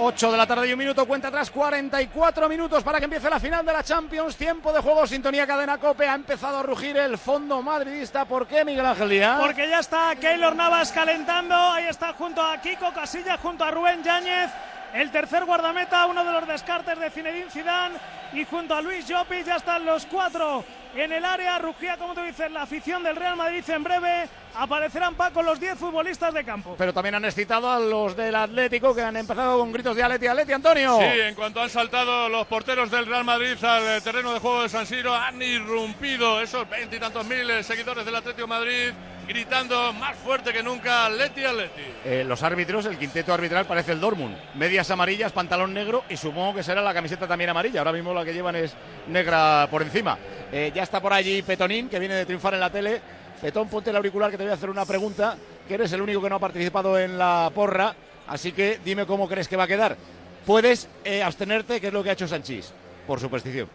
8 de la tarde y un minuto, cuenta atrás 44 minutos para que empiece la final de la Champions. Tiempo de juego, sintonía cadena cope. Ha empezado a rugir el fondo madridista. ¿Por qué, Miguel Ángel Díaz? Porque ya está Keylor Navas calentando. Ahí está junto a Kiko Casillas, junto a Rubén Yáñez. El tercer guardameta, uno de los descartes de Zinedine Zidane. Y junto a Luis Llopis ya están los cuatro en el área. Rugía, como tú dices, la afición del Real Madrid en breve. Aparecerán Paco los 10 futbolistas de campo. Pero también han excitado a los del Atlético que han empezado con gritos de Aleti, Aleti, Antonio. Sí, en cuanto han saltado los porteros del Real Madrid al terreno de juego de San Siro, han irrumpido esos veintitantos mil eh, seguidores del Atlético de Madrid gritando más fuerte que nunca Atleti, Atleti. Eh, los árbitros, el quinteto arbitral parece el Dortmund. Medias amarillas, pantalón negro y supongo que será la camiseta también amarilla. Ahora mismo la que llevan es negra por encima. Eh, ya está por allí Petonín, que viene de triunfar en la tele. Petón, ponte el auricular que te voy a hacer una pregunta, que eres el único que no ha participado en la porra, así que dime cómo crees que va a quedar. Puedes eh, abstenerte, que es lo que ha hecho Sanchís, por superstición.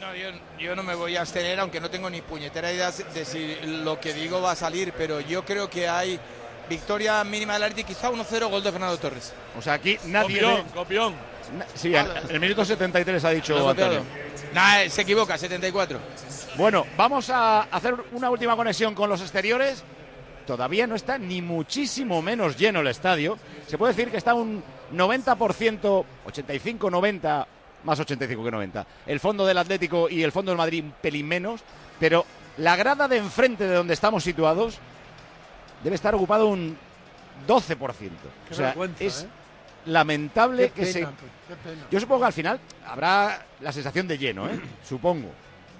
No, yo, no me voy a abstener, aunque no tengo ni puñetera idea de si lo que digo va a salir, pero yo creo que hay victoria mínima del Atlético, quizá 1-0, gol de Fernando Torres. O sea, aquí nadie... Copión, copión. Sí, en el minuto 73 ha dicho Antonio. Nah, se equivoca, 74. Bueno, vamos a hacer una última conexión con los exteriores. Todavía no está ni muchísimo menos lleno el estadio. Se puede decir que está un 90%, 85-90, más 85 que 90. El fondo del Atlético y el fondo del Madrid un pelín menos, pero la grada de enfrente de donde estamos situados debe estar ocupado un 12%. Qué o sea, vergüenza, es ¿eh? Lamentable Qué que se pena, pena. yo supongo que al final habrá la sensación de lleno, ¿eh? supongo.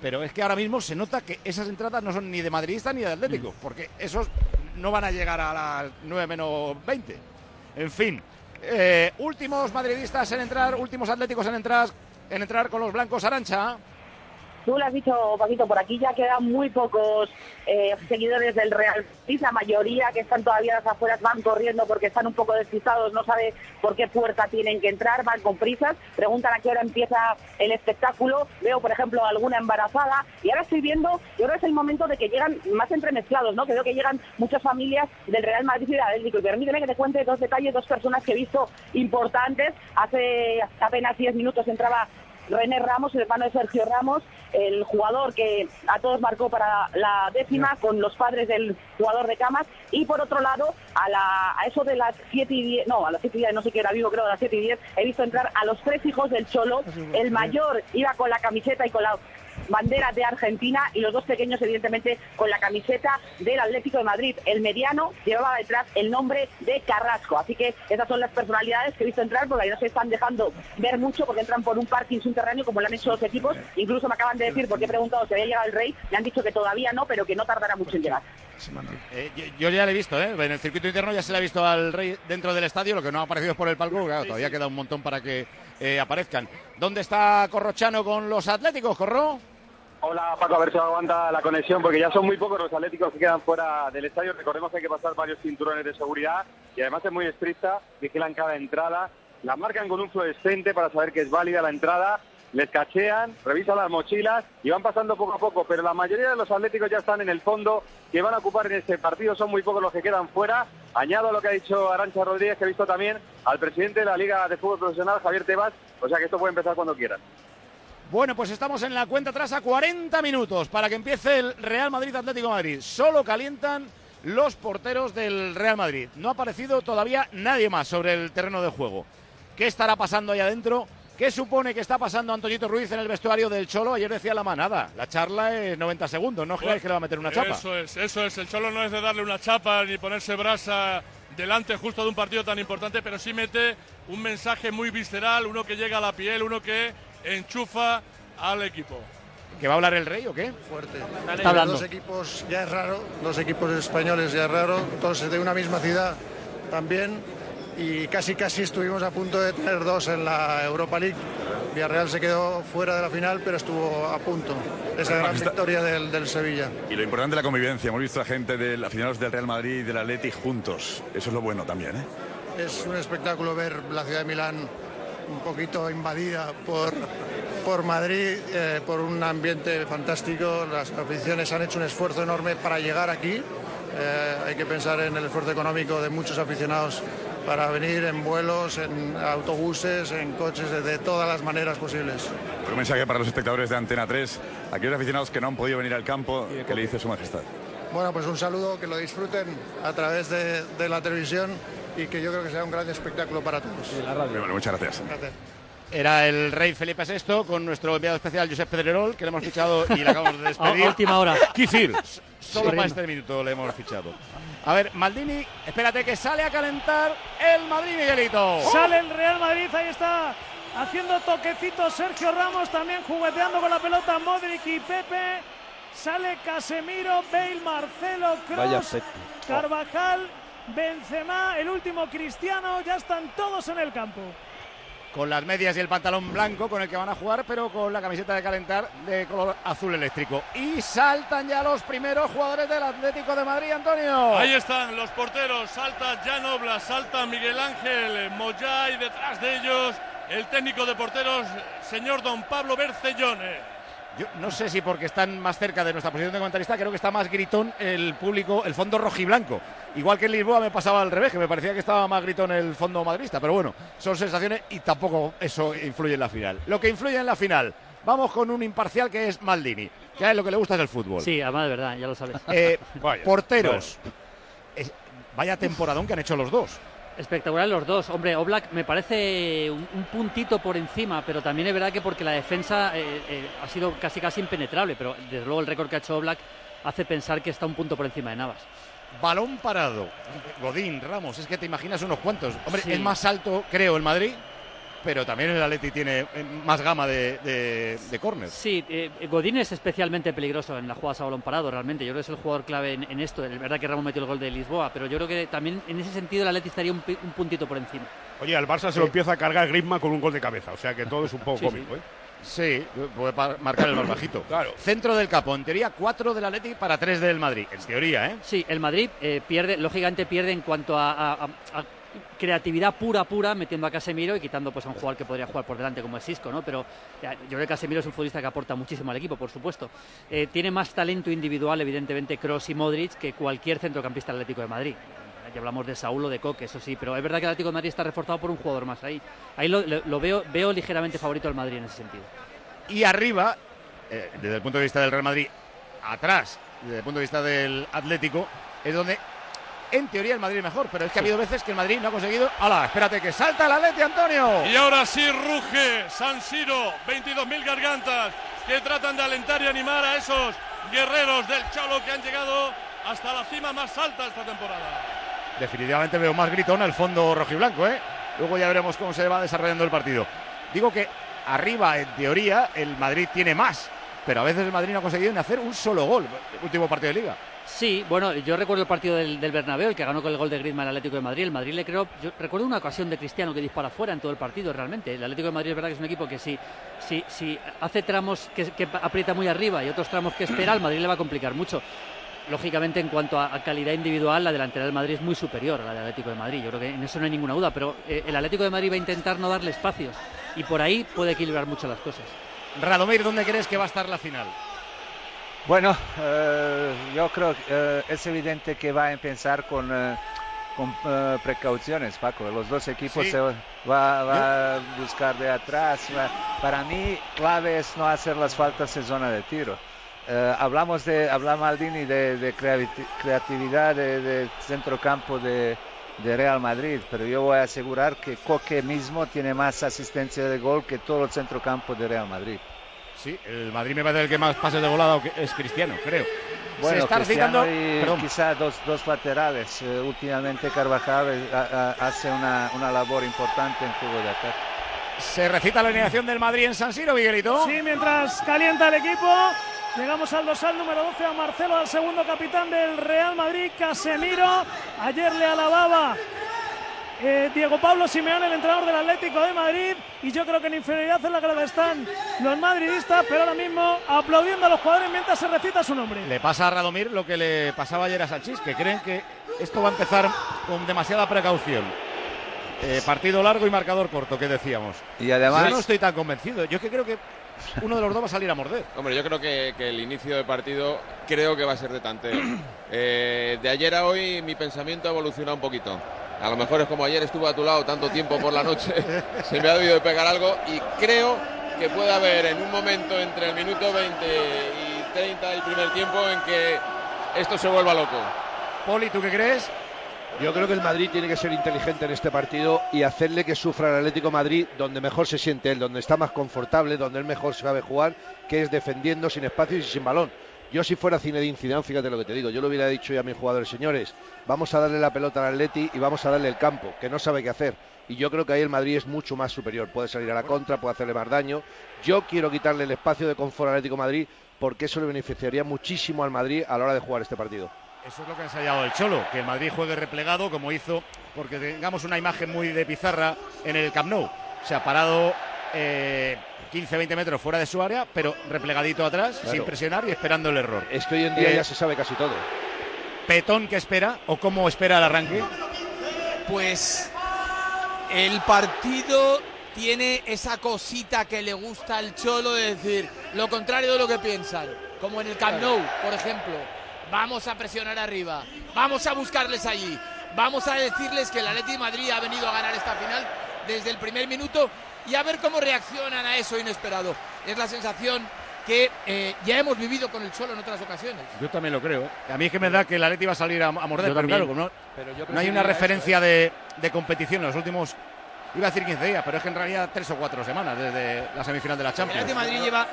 Pero es que ahora mismo se nota que esas entradas no son ni de madridista ni de Atlético, porque esos no van a llegar a las 9 menos 20. En fin, eh, últimos madridistas en entrar, últimos atléticos en entrar, en entrar con los blancos Arancha. Tú lo has dicho, Paquito, por aquí ya quedan muy pocos eh, seguidores del Real Madrid. La mayoría que están todavía a las afueras van corriendo porque están un poco despistados, no sabe por qué puerta tienen que entrar, van con prisas, preguntan a qué hora empieza el espectáculo. Veo, por ejemplo, alguna embarazada y ahora estoy viendo, yo creo que es el momento de que llegan más entremezclados, ¿no? Veo que llegan muchas familias del Real Madrid y del Atlético. Y permíteme que te cuente dos detalles, dos personas que he visto importantes. Hace apenas 10 minutos entraba René Ramos, el hermano de Sergio Ramos, el jugador que a todos marcó para la décima con los padres del jugador de camas. Y por otro lado a, la, a eso de las 7 y 10, no, a las 7 y 10 no sé qué era vivo, creo a las 7 y 10 he visto entrar a los tres hijos del Cholo, el mayor iba con la camiseta y con la bandera de Argentina y los dos pequeños evidentemente con la camiseta del Atlético de Madrid. El mediano llevaba detrás el nombre de Carrasco, así que esas son las personalidades que he visto entrar porque ahí no se están dejando ver mucho porque entran por un parking subterráneo como lo han hecho los equipos. Incluso me acaban de decir, porque he preguntado si había llegado el Rey, me han dicho que todavía no, pero que no tardará mucho en llegar. Eh, yo, yo ya le he visto, ¿eh? en el circuito interno ya se le ha visto al Rey dentro del estadio, lo que no ha aparecido es por el palco, claro, todavía queda un montón para que eh, aparezcan. ¿Dónde está Corrochano con los Atléticos, Corro? Hola Paco, a ver si aguanta la conexión, porque ya son muy pocos los atléticos que quedan fuera del estadio. Recordemos que hay que pasar varios cinturones de seguridad y además es muy estricta, vigilan cada entrada, la marcan con un fluorescente para saber que es válida la entrada, les cachean, revisan las mochilas y van pasando poco a poco, pero la mayoría de los atléticos ya están en el fondo que van a ocupar en este partido, son muy pocos los que quedan fuera. Añado a lo que ha dicho Arancha Rodríguez, que he visto también al presidente de la Liga de Fútbol Profesional, Javier Tebas, o sea que esto puede empezar cuando quieran. Bueno, pues estamos en la cuenta atrás a 40 minutos para que empiece el Real Madrid Atlético Madrid. Solo calientan los porteros del Real Madrid. No ha aparecido todavía nadie más sobre el terreno de juego. ¿Qué estará pasando ahí adentro? ¿Qué supone que está pasando Antoñito Ruiz en el vestuario del Cholo? Ayer decía la manada. La charla es 90 segundos. No creáis que le va a meter una chapa. Eso es, eso es. El Cholo no es de darle una chapa ni ponerse brasa delante justo de un partido tan importante, pero sí mete un mensaje muy visceral, uno que llega a la piel, uno que enchufa al equipo. ¿Que va a hablar el rey o qué? Fuerte. Está hablando. Dos equipos ya es raro, dos equipos españoles ya es raro, todos de una misma ciudad también. Y casi casi estuvimos a punto de tener dos en la Europa League. Villarreal se quedó fuera de la final, pero estuvo a punto. Esa gran Está- victoria del, del Sevilla. Y lo importante de la convivencia. Hemos visto a gente de aficionados del Real Madrid y del Atleti juntos. Eso es lo bueno también, ¿eh? Es un espectáculo ver la ciudad de Milán un poquito invadida por, por Madrid, eh, por un ambiente fantástico. Las aficiones han hecho un esfuerzo enorme para llegar aquí. Eh, hay que pensar en el esfuerzo económico de muchos aficionados para venir en vuelos, en autobuses, en coches, de, todas las maneras posibles. Un mensaje para los espectadores de Antena 3, aquellos aficionados que no han podido venir al campo, que le dice su majestad. Bueno, pues un saludo, que lo disfruten a través de, de la televisión y que yo creo que será un gran espectáculo para todos. Bueno, muchas gracias. Gracias. Era el rey Felipe VI con nuestro enviado especial Josep Pedrerol, que le hemos fichado y le acabamos de despedir. A última hora. Kifir, solo Sí. para este minuto le hemos fichado. A ver, Maldini, espérate que sale a calentar el Madrid, Miguelito. Sale el Real Madrid, ahí está haciendo toquecitos Sergio Ramos, también jugueteando con la pelota Modric y Pepe. Sale Casemiro, Bale, Marcelo, Vaya Kroos. Carvajal, Benzema, el último Cristiano, ya están todos en el campo. Con las medias y el pantalón blanco con el que van a jugar, pero con la camiseta de calentar de color azul eléctrico. Y saltan ya los primeros jugadores del Atlético de Madrid, Antonio. Ahí están los porteros. Salta Jan Obla, salta Miguel Ángel Moyá y detrás de ellos el técnico de porteros, señor don Pablo Bercellone. Yo no sé si porque están más cerca de nuestra posición de comentarista, creo que está más gritón el público, el fondo rojiblanco. Igual que en Lisboa me pasaba al revés, que me parecía que estaba más gritón el fondo madridista. Pero bueno, son sensaciones y tampoco eso influye en la final. Lo que influye en la final, vamos con un imparcial que es Maldini, que a él lo que le gusta es el fútbol. Sí, además de verdad, ya lo sabes. Eh, porteros. Vaya temporadón que han hecho los dos. Espectacular los dos. Hombre, Oblak me parece un, un puntito por encima, pero también es verdad que porque la defensa eh, eh, ha sido casi casi impenetrable, pero desde luego el récord que ha hecho Oblak hace pensar que está un punto por encima de Navas. Balón parado. Godín, Ramos, es que te imaginas unos cuantos. Hombre, Sí. es más alto, creo, el Madrid, pero también el Atleti tiene eh, más gama de, de, de córner. Sí, eh, Godín es especialmente peligroso en las jugadas a balón parado, realmente. Yo creo que es el jugador clave en, en esto. Es verdad que Ramos metió el gol de Lisboa, pero yo creo que también en ese sentido el Atleti estaría un, puntito por encima. Oye, al Barça se lo empieza a cargar Griezmann con un gol de cabeza, o sea que todo es un poco Sí, sí. cómico. ¿eh? Sí, puede marcar el más bajito. Claro. Centro del campo, en teoría cuatro del Atleti para tres del Madrid. En teoría, ¿eh? Sí, el Madrid eh, pierde, lógicamente pierde en cuanto a, a- a- a creatividad pura, pura, metiendo a Casemiro y quitando pues, a un jugador que podría jugar por delante como es Cisco, ¿no? Pero yo creo que Casemiro es un futbolista que aporta muchísimo al equipo, por supuesto. Eh, tiene más talento individual, evidentemente, Cross y Modric que cualquier centrocampista atlético de Madrid. Ya hablamos de Saúl o de Coque, eso sí, pero es verdad que el Atlético de Madrid está reforzado por un jugador más ahí. Ahí lo veo, veo ligeramente favorito al Madrid en ese sentido. Y arriba, eh, desde el punto de vista del Real Madrid, atrás, desde el punto de vista del Atlético, es donde en teoría el Madrid es mejor, pero es que ha habido veces que el Madrid no ha conseguido. ¡Hala! Espérate que salta el Atleti, Antonio. Y ahora sí ruge San Siro, 22.000 gargantas que tratan de alentar y animar a esos guerreros del Cholo que han llegado hasta la cima más alta esta temporada. Definitivamente veo más gritón al fondo rojiblanco, ¿eh? Luego ya veremos cómo se va desarrollando el partido. Digo que arriba, en teoría, el Madrid tiene más, pero a veces el Madrid no ha conseguido ni hacer un solo gol. Último partido de liga. Sí, bueno, yo recuerdo el partido del, del Bernabéu, el que ganó con el gol de Griezmann el Atlético de Madrid. El Madrid le creo, yo recuerdo una ocasión de Cristiano que dispara fuera en todo el partido realmente. El Atlético de Madrid es verdad que es un equipo que si, si, hace tramos que, aprieta muy arriba y otros tramos que espera, al Madrid le va a complicar mucho. Lógicamente, en cuanto a, a calidad individual, la delantera del Madrid es muy superior a la del Atlético de Madrid. Yo creo que en eso no hay ninguna duda, pero eh, el Atlético de Madrid va a intentar no darle espacios y por ahí puede equilibrar mucho las cosas. Radomir, ¿dónde crees que va a estar la final? Bueno, eh, yo creo que eh, es evidente que va a empezar con, eh, con precauciones, Paco. Los dos equipos Sí. se va, va a buscar de atrás. Para mí, clave es no hacer las faltas en zona de tiro. Hablamos de, habla Maldini de, de creatividad de, de centrocampo de, de Real Madrid, pero yo voy a asegurar que Coque mismo tiene más asistencia de gol que todo el centrocampo de Real Madrid. Sí, el Madrid me parece el que más pases de volada es Cristiano, creo. Bueno, se está Cristiano citando. y quizá dos, dos laterales. Eh, últimamente Carvajal eh, hace una, una labor importante en juego de ataque. Se recita la alineación del Madrid en San Siro, Miguelito. Sí, mientras calienta el equipo, llegamos al dosal número 12 a Marcelo, al segundo capitán del Real Madrid, Casemiro. Ayer le alababa eh, Diego Pablo Simeone, el entrenador del Atlético de Madrid. Y yo creo que en inferioridad en la grada están los madridistas, pero ahora mismo aplaudiendo a los jugadores mientras se recita su nombre. Le pasa a Radomir lo que le pasaba ayer a Sanchís, que creen que esto va a empezar con demasiada precaución. Eh, partido largo y marcador corto, que decíamos. Y además- Yo no estoy tan convencido. Yo es que creo que uno de los dos va a salir a morder. Hombre, yo creo que, que el inicio del partido creo que va a ser de tanteo. Eh, de ayer a hoy mi pensamiento ha evolucionado un poquito. A lo mejor es como ayer estuve a tu lado tanto tiempo por la noche, se me ha debido de pegar algo y creo que puede haber en un momento entre el minuto 20 y 30 del primer tiempo en que esto se vuelva loco. Poli, ¿tú qué crees? Yo creo que el Madrid tiene que ser inteligente en este partido y hacerle que sufra el Atlético Madrid donde mejor se siente él, donde está más confortable, donde él mejor sabe jugar, que es defendiendo sin espacios y sin balón. Yo si fuera Zinedine Zidane, fíjate lo que te digo, yo lo hubiera dicho ya a mis jugadores, señores, vamos a darle la pelota al Atleti y vamos a darle el campo, que no sabe qué hacer. Y yo creo que ahí el Madrid es mucho más superior, puede salir a la contra, puede hacerle más daño. Yo quiero quitarle el espacio de confort al Atlético Madrid porque eso le beneficiaría muchísimo al Madrid a la hora de jugar este partido. Eso es lo que ha ensayado el Cholo, que el Madrid juegue replegado como hizo, porque tengamos una imagen muy de pizarra en el Camp Nou. Se ha parado eh, 15-20 metros fuera de su área, pero replegadito atrás, Claro. sin presionar y esperando el error. Es que hoy en día Eh, ya se sabe casi todo. Petón que espera o cómo espera el arranque. Pues el partido tiene esa cosita que le gusta al Cholo de decir lo contrario de lo que piensan. Como en el Camp Nou, por ejemplo. Vamos a presionar arriba. Vamos a buscarles allí. Vamos a decirles que el Atleti de Madrid ha venido a ganar esta final desde el primer minuto y a ver cómo reaccionan a eso inesperado. Es la sensación que eh, ya hemos vivido con el Cholo en otras ocasiones. Yo también lo creo. ¿eh? A mí es que me da que el Atleti va a salir a, a morder, Yo pero también. claro, no, Pero yo no hay una eso, referencia de, de competición en los últimos, iba a decir 15 días, pero es que en realidad tres o cuatro semanas desde la semifinal de la El Champions. Atlético de Madrid lleva.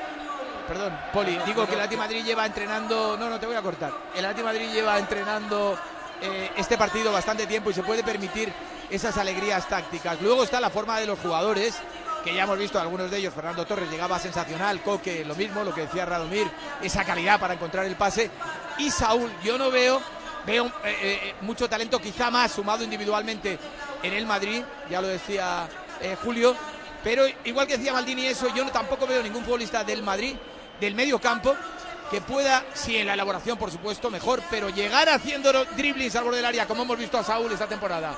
Perdón, Poli, digo que el Atlético de Madrid lleva entrenando. No, no, te voy a cortar. El Atlético de Madrid lleva entrenando eh, este partido bastante tiempo y se puede permitir esas alegrías tácticas. Luego está la forma de los jugadores, que ya hemos visto algunos de ellos. Fernando Torres llegaba sensacional, Coque lo mismo, lo que decía Radomir, esa calidad para encontrar el pase. Y Saúl, yo no veo. Veo eh, eh, mucho talento, quizá más sumado individualmente en el Madrid, ya lo decía Julio, pero igual que decía Maldini eso, yo no, tampoco veo ningún futbolista del Madrid, del medio campo, que pueda, sí, en la elaboración, por supuesto, mejor, pero llegar haciendo driblings al borde del área, como hemos visto a Saúl esta temporada,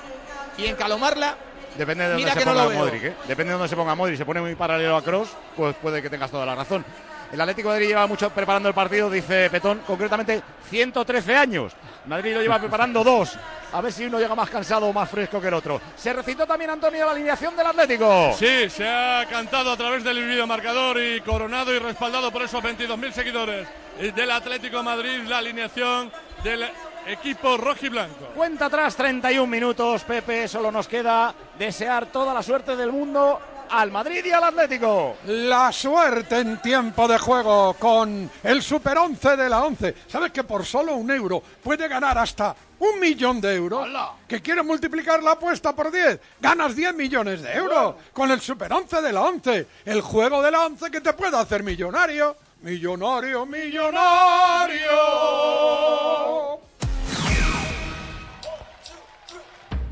y encalomarla, Depende de dónde se no ponga veo. Modric, ¿eh? Depende de dónde se ponga Modric. Se pone muy paralelo a Cross, pues puede que tengas toda la razón. El Atlético de Madrid lleva mucho preparando el partido, dice Petón, concretamente 113 años. Madrid lo lleva preparando dos. A ver si uno llega más cansado o más fresco que el otro. Se recitó también Antonio la alineación del Atlético. Sí, se ha cantado a través del videomarcador y coronado y respaldado por esos 22.000 seguidores del Atlético de Madrid la alineación del equipo rojiblanco. Cuenta atrás 31 minutos, Pepe. Solo nos queda desear toda la suerte del mundo al Madrid y al Atlético. La suerte en tiempo de juego con el Super 11 de la 11. ¿Sabes que por solo un euro puede ganar hasta un millón de euros? ¿Que quiere multiplicar la apuesta por 10? Ganas 10 millones de euros con el Super 11 de la 11. El juego de la 11 que te puede hacer millonario. Millonario, millonario.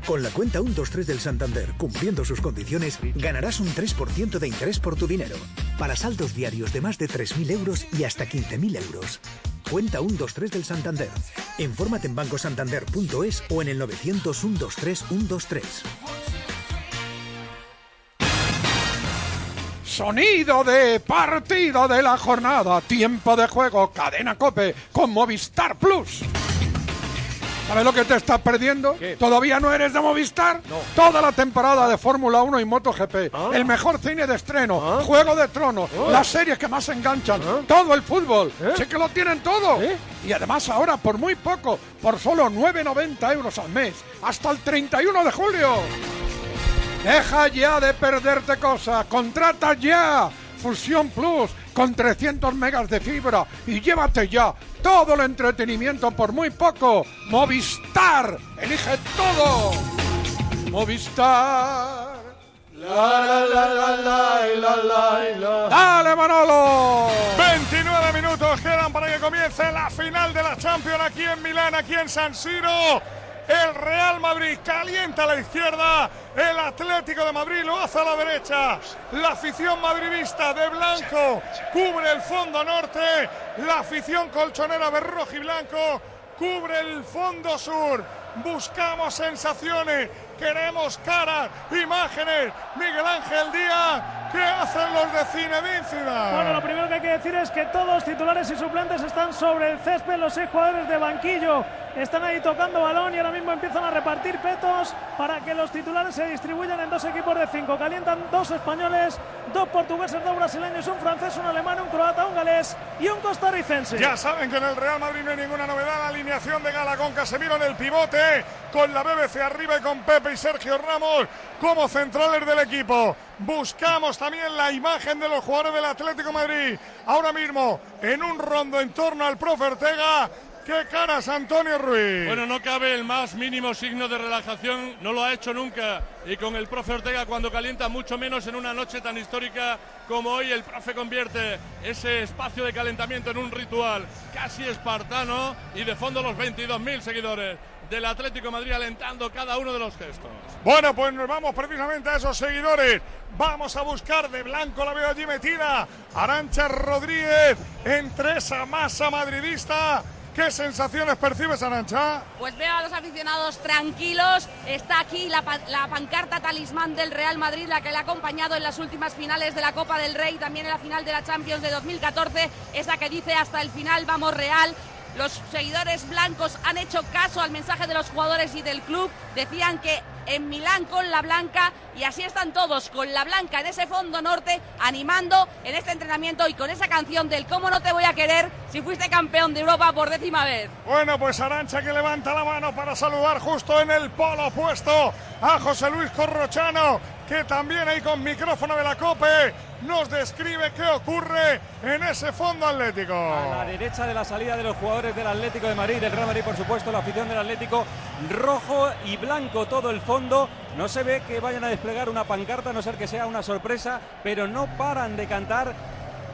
Con la cuenta 123 del Santander, cumpliendo sus condiciones, ganarás un 3% de interés por tu dinero. Para saldos diarios de más de 3.000 euros y hasta 15.000 euros. Cuenta 123 del Santander. Infórmate en bancosantander.es o en el 900 123 123. Sonido de partido de la jornada. Tiempo de juego. Cadena Cope con Movistar Plus. ¿Sabes lo que te estás perdiendo? ¿Todavía no eres de Movistar? Toda la temporada de Fórmula 1 y MotoGP. El mejor cine de estreno. Juego de Tronos. Las series que más enganchan. Todo el fútbol. Sí que lo tienen todo. Y además ahora por muy poco. Por solo 9,90 euros al mes. Hasta el 31 de julio. Deja ya de perderte cosas. Contrata ya. Fusión Plus con 300 megas de fibra y llévate ya todo el entretenimiento por muy poco. Movistar. Elige todo. Movistar. La, la, la, la, la, la, la, la. Dale, Manolo. 29 minutos quedan para que comience la final de la Champions aquí en Milán, aquí en San Siro. El Real Madrid calienta a la izquierda, el Atlético de Madrid lo hace a la derecha. La afición madridista de blanco cubre el fondo norte, la afición colchonera de rojo y blanco cubre el fondo sur. Buscamos sensaciones queremos caras, imágenes. Miguel Ángel Díaz, ¿qué hacen los de Cinedíncida? Bueno, lo primero que hay que decir es que todos titulares y suplentes están sobre el césped, los seis jugadores de banquillo están ahí tocando balón y ahora mismo empiezan a repartir petos para que los titulares se distribuyan en dos equipos de cinco. Calientan dos españoles, dos portugueses, dos brasileños, un francés, un alemán, un croata, un galés y un costarricense. Ya saben que en el Real Madrid no hay ninguna novedad. La alineación de Gala con Casemiro en el pivote, con la BBC arriba y con Pepe y Sergio Ramos como centrales del equipo. Buscamos también la imagen de los jugadores del Atlético Madrid. Ahora mismo en un rondo en torno al profe Ortega. ¡Qué caras, Antonio Ruiz! Bueno, no cabe el más mínimo signo de relajación, no lo ha hecho nunca. Y con el profe Ortega, cuando calienta, mucho menos en una noche tan histórica como hoy, el profe convierte ese espacio de calentamiento en un ritual casi espartano y de fondo los 22.000 seguidores del Atlético de Madrid alentando cada uno de los gestos. Bueno, pues nos vamos precisamente a esos seguidores. Vamos a buscar de blanco, la veo allí metida. Arancha Rodríguez entre esa masa madridista. ¿Qué sensaciones percibes, Arancha? Pues veo a los aficionados tranquilos. Está aquí la, la pancarta talismán del Real Madrid, la que le ha acompañado en las últimas finales de la Copa del Rey, también en la final de la Champions de 2014, esa que dice hasta el final vamos Real. Los seguidores blancos han hecho caso al mensaje de los jugadores y del club. Decían que en Milán con la blanca y así están todos con la blanca en ese fondo norte animando en este entrenamiento y con esa canción del cómo no te voy a querer si fuiste campeón de Europa por décima vez. Bueno, pues Arancha que levanta la mano para saludar justo en el polo opuesto a José Luis Corrochano, que también ahí con micrófono de la COPE nos describe qué ocurre en ese fondo atlético. A la derecha de la salida de los jugadores del Atlético de Madrid, del Real Madrid, por supuesto, la afición del Atlético, rojo y blanco todo el fondo. No se ve que vayan a desplegar una pancarta, a no ser que sea una sorpresa, pero no paran de cantar.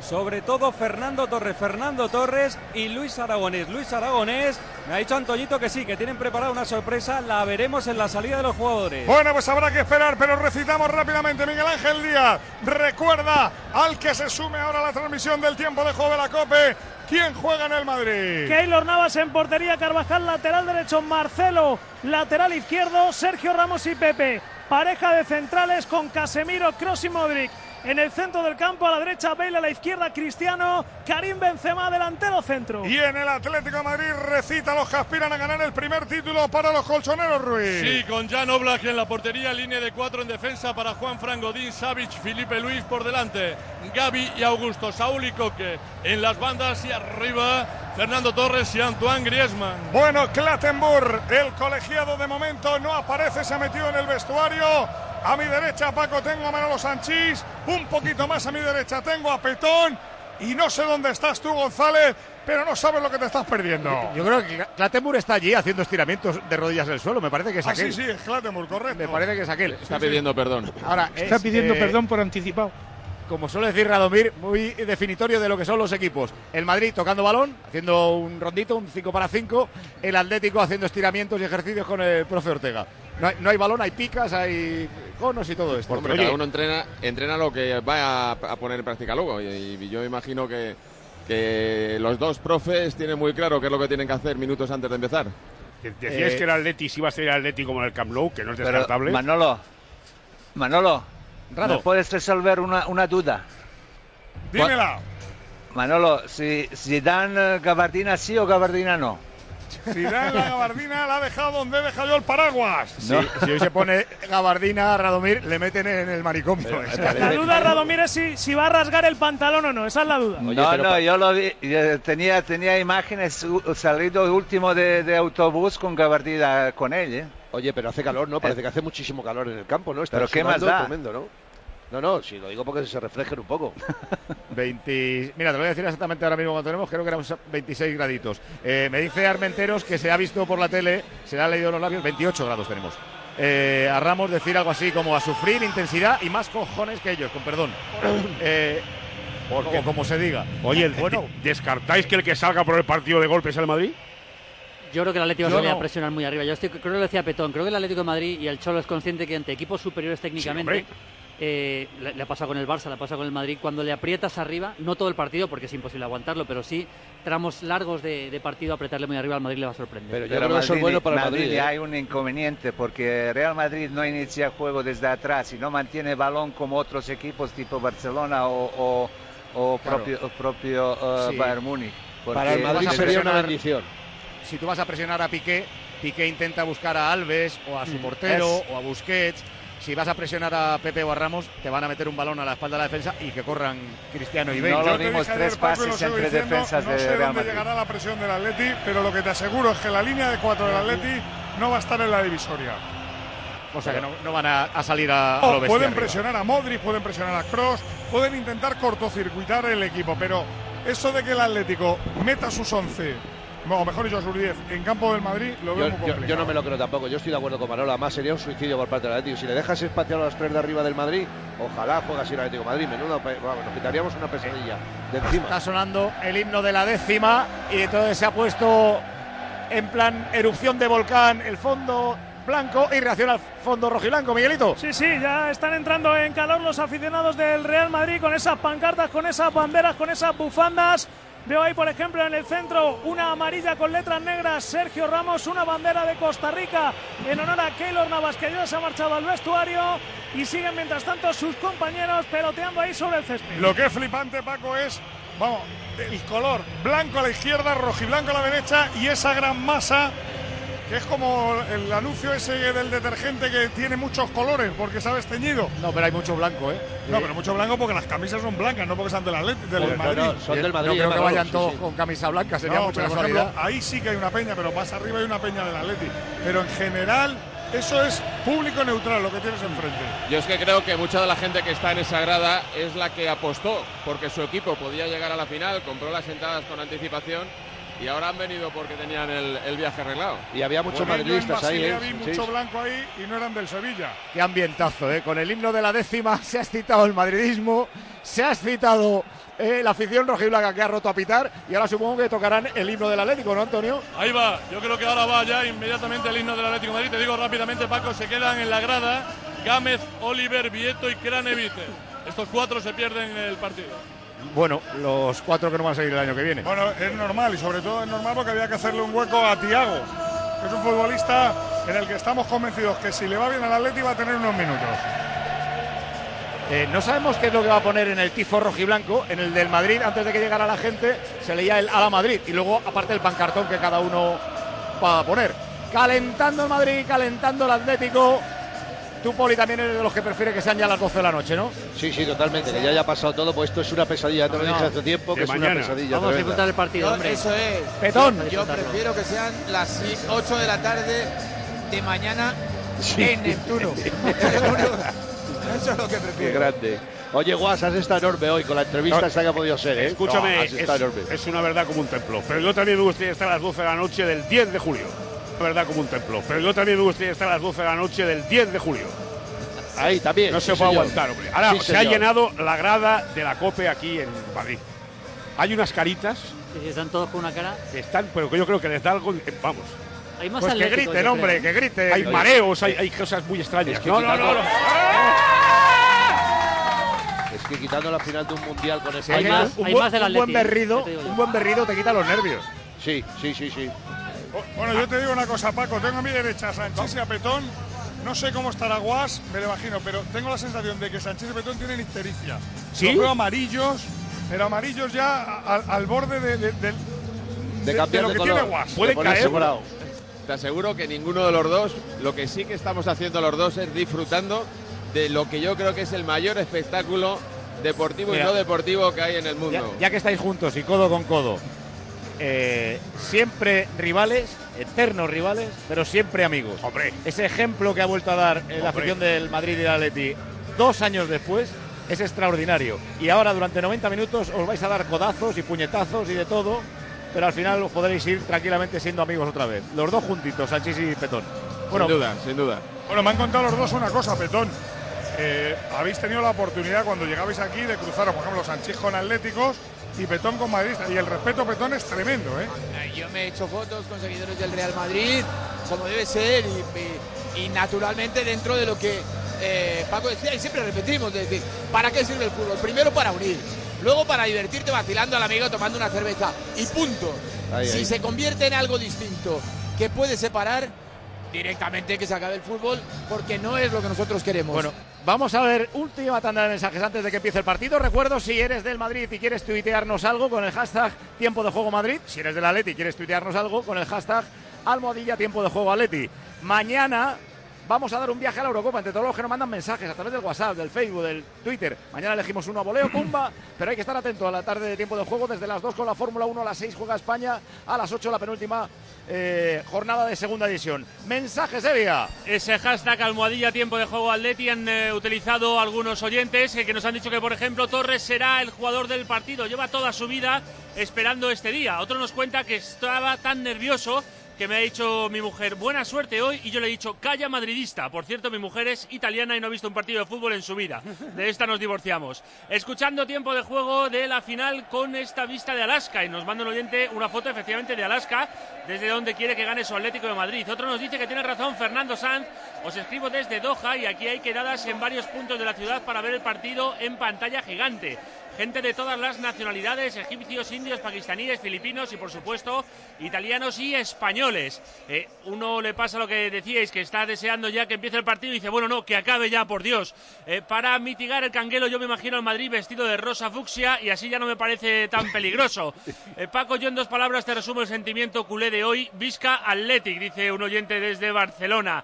Sobre todo Fernando Torres, Fernando Torres y Luis Aragonés. Luis Aragonés, me ha dicho Antoñito que sí, que tienen preparada una sorpresa, la veremos en la salida de los jugadores. Bueno, pues habrá que esperar, pero recitamos rápidamente. Miguel Ángel Díaz recuerda al que se sume ahora a la transmisión del tiempo de juego de la COPE. ¿Quién juega en el Madrid? Keylor Navas en portería, Carvajal lateral derecho, Marcelo lateral izquierdo, Sergio Ramos y Pepe. Pareja de centrales con Casemiro, Kroos y Modric. En el centro del campo, a la derecha, Bale, a la izquierda, Cristiano, Karim Benzema, delantero centro. Y en el Atlético de Madrid recita los que aspiran a ganar el primer título para los colchoneros Ruiz. Sí, con Jan Oblak en la portería, línea de cuatro en defensa para Juan Fran Godín, Savic, Felipe Luis por delante, Gaby y Augusto, Saúl y Coque en las bandas y arriba Fernando Torres y Antoine Griezmann. Bueno, Clattenburg, el colegiado de momento no aparece, se ha metido en el vestuario. A mi derecha, Paco, tengo a Manolo Sanchís. Un poquito más a mi derecha tengo a Petón. Y no sé dónde estás tú, González, pero no sabes lo que te estás perdiendo. Yo creo que Clattenburg está allí haciendo estiramientos de rodillas en el suelo. Me parece que es Ah, aquel. sí, sí, es Clattenburg, correcto. Me parece que es aquel. Está pidiendo perdón. Ahora, Está es, pidiendo eh, perdón por anticipado. Como suele decir Radomir, muy definitorio de lo que son los equipos. El Madrid tocando balón, haciendo un rondito, un 5 para 5. El Atlético haciendo estiramientos y ejercicios con el profe Ortega. No hay, no hay balón, hay picas, hay conos y todo esto. Hombre, cada uno entrena, entrena lo que va a, a poner en práctica luego. Y, y yo imagino que, que los dos profes tienen muy claro qué es lo que tienen que hacer minutos antes de empezar. Decíais Eh, que el Atleti sí iba a ser el Atleti como en el Camp Nou, que no es Pero, descartable. Manolo, Manolo, Rado. ¿me puedes resolver una, una duda? Dímela. Manolo, si, si dan eh, gabardina sí o gabardina no. Si dan la gabardina, la ha dejado donde he dejado yo el paraguas. Si, si hoy se pone gabardina a Radomir, le meten en el manicomio. La duda, Radomir, es si, si va a rasgar el pantalón o no. Esa es la duda. no, no, yo lo vi, tenía, tenía imágenes salido último de, de autobús con gabardina con él, ¿eh? Oye, pero hace calor, ¿no? Parece que hace muchísimo calor en el campo, ¿no? Está Pero ¿qué más da? tremendo, ¿no? No, no, si lo digo porque se reflejen un poco. 20, mira, te lo voy a decir exactamente ahora mismo cuando tenemos, creo que eran 26 graditos. Eh, me dice Armenteros que se ha visto por la tele, se le ha leído los labios, 28 grados tenemos. Eh, a Ramos decir algo así como a sufrir intensidad y más cojones que ellos, con perdón. Eh, o como se diga. Oye, bueno, ¿descartáis que el que salga por el partido de golpe es el Madrid? Yo creo que el Atlético Yo va a salir no. a presionar muy arriba. Yo estoy, creo que lo decía Petón. Creo que el Atlético de Madrid y el Cholo es consciente que ante equipos superiores técnicamente Sí, eh, le, le ha pasado con el Barça, le ha pasado con el Madrid, cuando le aprietas arriba, no todo el partido porque es imposible aguantarlo, pero sí tramos largos de, de partido, apretarle muy arriba al Madrid le va a sorprender. Pero Madrid ¿eh? hay un inconveniente porque Real Madrid no inicia juego desde atrás y no mantiene balón como otros equipos tipo Barcelona o, o- o Claro. propio, o propio eh, Sí. Bayern Múnich. Para el Madrid sería una bendición. Si tú vas a presionar a Piqué, Piqué intenta buscar a Alves o a su Mm, portero es- o a Busquets. Si vas a presionar a Pepe o a Ramos, te van a meter un balón a la espalda de la defensa y que corran Cristiano y Bale. No lo vimos tres pases sigo entre diciendo, defensas no de sé Real dónde Madrid. llegará la presión del Atleti, pero lo que te aseguro es que la línea de cuatro del Atleti no va a estar en la divisoria. O sea que no, no van a, a salir a, a No, lo bestia pueden arriba. presionar a Modric, pueden presionar a Cross, pueden intentar cortocircuitar el equipo, pero eso de que el Atlético meta sus 11, o mejor dicho, 10 en campo del Madrid, lo veo Yo, muy yo- complicado. yo no me lo creo tampoco. Yo estoy de acuerdo con Manolo. Además, sería un suicidio por parte del Atlético. Si le dejas espaciar a los tres de arriba del Madrid, ojalá juegue así el Atlético de Madrid. Menudo, vamos, nos quitaríamos una pesadilla de encima. Está sonando el himno de la décima y entonces se ha puesto en plan erupción de volcán el fondo blanco y reacciona al fondo rojiblanco, Miguelito. Sí, sí, ya están entrando en calor los aficionados del Real Madrid con esas pancartas, con esas banderas, con esas bufandas. Veo ahí, por ejemplo, en el centro una amarilla con letras negras, Sergio Ramos, una bandera de Costa Rica en honor a Keylor Navas, que ya se ha marchado al vestuario y siguen mientras tanto sus compañeros peloteando ahí sobre el césped. Lo que es flipante, Paco, es, vamos, el color blanco a la izquierda, rojiblanco a la derecha y esa gran masa que es como el anuncio ese del detergente que tiene muchos colores porque sabes teñido. No, pero hay mucho blanco, ¿eh? No, pero mucho blanco porque las camisas son blancas, no porque sean del, Atlet- del Pues Madrid. no, son del Madrid, No creo que Manolo, vayan sí, todos sí. con camisa blanca, sería No, mucha pero, por ejemplo, casualidad. ahí sí que hay una peña, pero más arriba hay una peña del Atleti. Pero en general, eso es público neutral lo que tienes enfrente. Yo es que creo que mucha de la gente que está en esa grada es la que apostó porque su equipo podía llegar a la final, compró las entradas con anticipación y ahora han venido porque tenían el, el viaje arreglado. Y había muchos madridistas ahí, ¿eh? vi Sí. mucho blanco ahí y no eran del Sevilla. Qué ambientazo, ¿eh? Con el himno de la décima se ha excitado el madridismo, se ha excitado eh, la afición rojiblanca que ha roto a pitar y ahora supongo que tocarán el himno del Atlético, ¿no, Antonio? Ahí va, yo creo que ahora va ya inmediatamente el himno del Atlético de Madrid. Te digo rápidamente, Paco, se quedan en la grada Gámez, Oliver, Vieto y Cranevite. Estos cuatro se pierden el partido. Bueno, los cuatro que no van a salir el año que viene. Bueno, es normal y sobre todo es normal porque había que hacerle un hueco a Tiago, que es un futbolista en el que estamos convencidos que si le va bien al Atleti va a tener unos minutos. Eh, no sabemos qué es lo que va a poner en el tifo rojiblanco, en el del Madrid, antes de que llegara la gente, se leía el a la Madrid y luego aparte el pancartón que cada uno va a poner. Calentando el Madrid, calentando el Atlético. Tú, Poli, también eres de los que prefiere que sean ya las 12 de la noche, ¿no? Sí, sí, totalmente. Que ya haya pasado todo, pues esto es una pesadilla. Ya te lo No, dije hace tiempo que es mañana. una pesadilla. Vamos a disfrutar el partido, Yo- hombre. Eso es. Petón. Yo, prefiero que sean las 8 de la tarde de mañana en Neptuno. Eso es lo que Qué prefiero. grande. Oye, Guas, has estado enorme hoy con la entrevista No, esta que ha podido ser, ¿eh? Escúchame, No, has es, estado enorme. es una verdad como un templo. Pero yo también me gustaría estar a las 12 de la noche del 10 de julio. Verdad como un templo. Pero yo también me gustaría estar a las 12 de la noche del 10 de julio. Ahí también. No sí, se puede señor. aguantar, hombre. Ahora Sí, se ha llenado la grada de la COPE aquí en Madrid. Hay unas caritas Sí, están todos con una cara. que están, pero que yo creo que les da algo. Vamos. Hay más Pues que griten, hombre, que griten. Hay mareos, hay, hay cosas muy extrañas. Es que no, no, quitando- no, no. Es que quitando la final de un mundial con España. hay más- un, hay buen- más del un buen berrido, un buen berrido te quita los nervios. Sí, sí, sí, sí. Bueno, yo te digo una cosa, Paco. Tengo a mi derecha a Sánchez y a Petón. No sé cómo estará Guas, me lo imagino, pero tengo la sensación de que Sánchez y Petón tienen histericia. ¿Sí? Los veo amarillos, pero amarillos ya al, al borde de, de- del- De cambiar lo de que color. tiene Guas. Puede De caer. morado. Te aseguro que ninguno de los dos, lo que sí que estamos haciendo los dos es disfrutando de lo que yo creo que es el mayor espectáculo deportivo Mira. y no deportivo que hay en el Ya, mundo. ya que estáis juntos y codo con codo, eh, siempre rivales, eternos rivales, pero siempre amigos. Hombre. Ese ejemplo que ha vuelto a dar eh, la afición del Madrid y del Atleti dos años después es extraordinario. Y ahora durante 90 minutos os vais a dar codazos y puñetazos y de todo, pero al final os podréis ir tranquilamente siendo amigos otra vez. Los dos juntitos, Sánchez y Petón. Bueno, sin duda, sin duda. Bueno, me han contado los dos una cosa, Petón. Eh, habéis tenido la oportunidad cuando llegabais aquí de cruzaros, por ejemplo, Sánchez con Atléticos y Petón con Madridistas. Y el respeto a Petón es tremendo, ¿eh? Yo me he hecho fotos con seguidores del Real Madrid, como debe ser, y, y- y naturalmente dentro de lo que eh, Paco decía y siempre repetimos, de decir, ¿para qué sirve el fútbol? Primero para unir, luego para divertirte vacilando al amigo tomando una cerveza y punto. Ahí, si ahí. se convierte en algo distinto que puede separar, directamente que se acabe el fútbol porque no es lo que nosotros queremos. Bueno, vamos a ver última tanda de mensajes antes de que empiece el partido. Recuerdo si eres del Madrid y quieres tuitearnos algo con el hashtag Tiempo de Juego Madrid. Si eres del Atleti y quieres tuitearnos algo con el hashtag Almohadilla Tiempo de Juego Atleti. Mañana vamos a dar un viaje a la Eurocopa entre todos los que nos mandan mensajes a través del WhatsApp, del Facebook, del Twitter. Mañana elegimos uno a voleo, pumba, pero hay que estar atento a la tarde de tiempo de juego desde las 2 con la Fórmula 1, a las 6 juega España, a las 8 la penúltima eh, jornada de segunda división. Mensajes, Evia. Ese hashtag almohadilla tiempo de juego Atleti han eh, utilizado algunos oyentes eh, que nos han dicho que, por ejemplo, Torres será el jugador del partido. Lleva toda su vida esperando este día. Otro nos cuenta que estaba tan nervioso que me ha dicho mi mujer, buena suerte hoy, y yo le he dicho, calla madridista. Por cierto, mi mujer es italiana y no ha visto un partido de fútbol en su vida. De esta nos divorciamos. Escuchando tiempo de juego de la final con esta vista de Alaska, y nos manda un oyente una foto efectivamente de Alaska, desde donde quiere que gane su Atlético de Madrid. Otro nos dice que tiene razón Fernando Sanz, os escribo desde Doha y aquí hay quedadas en varios puntos de la ciudad para ver el partido en pantalla gigante. Gente de todas las nacionalidades, egipcios, indios, pakistaníes, filipinos y por supuesto italianos y españoles. Eh, uno le pasa lo que decíais, que está deseando ya que empiece el partido y dice, bueno, no, que acabe ya, por Dios. Eh, para mitigar el canguelo yo me imagino al Madrid vestido de rosa fucsia y así ya no me parece tan peligroso. Eh, Paco, yo en dos palabras te resumo el sentimiento culé de hoy. Visca Athletic, dice un oyente desde Barcelona.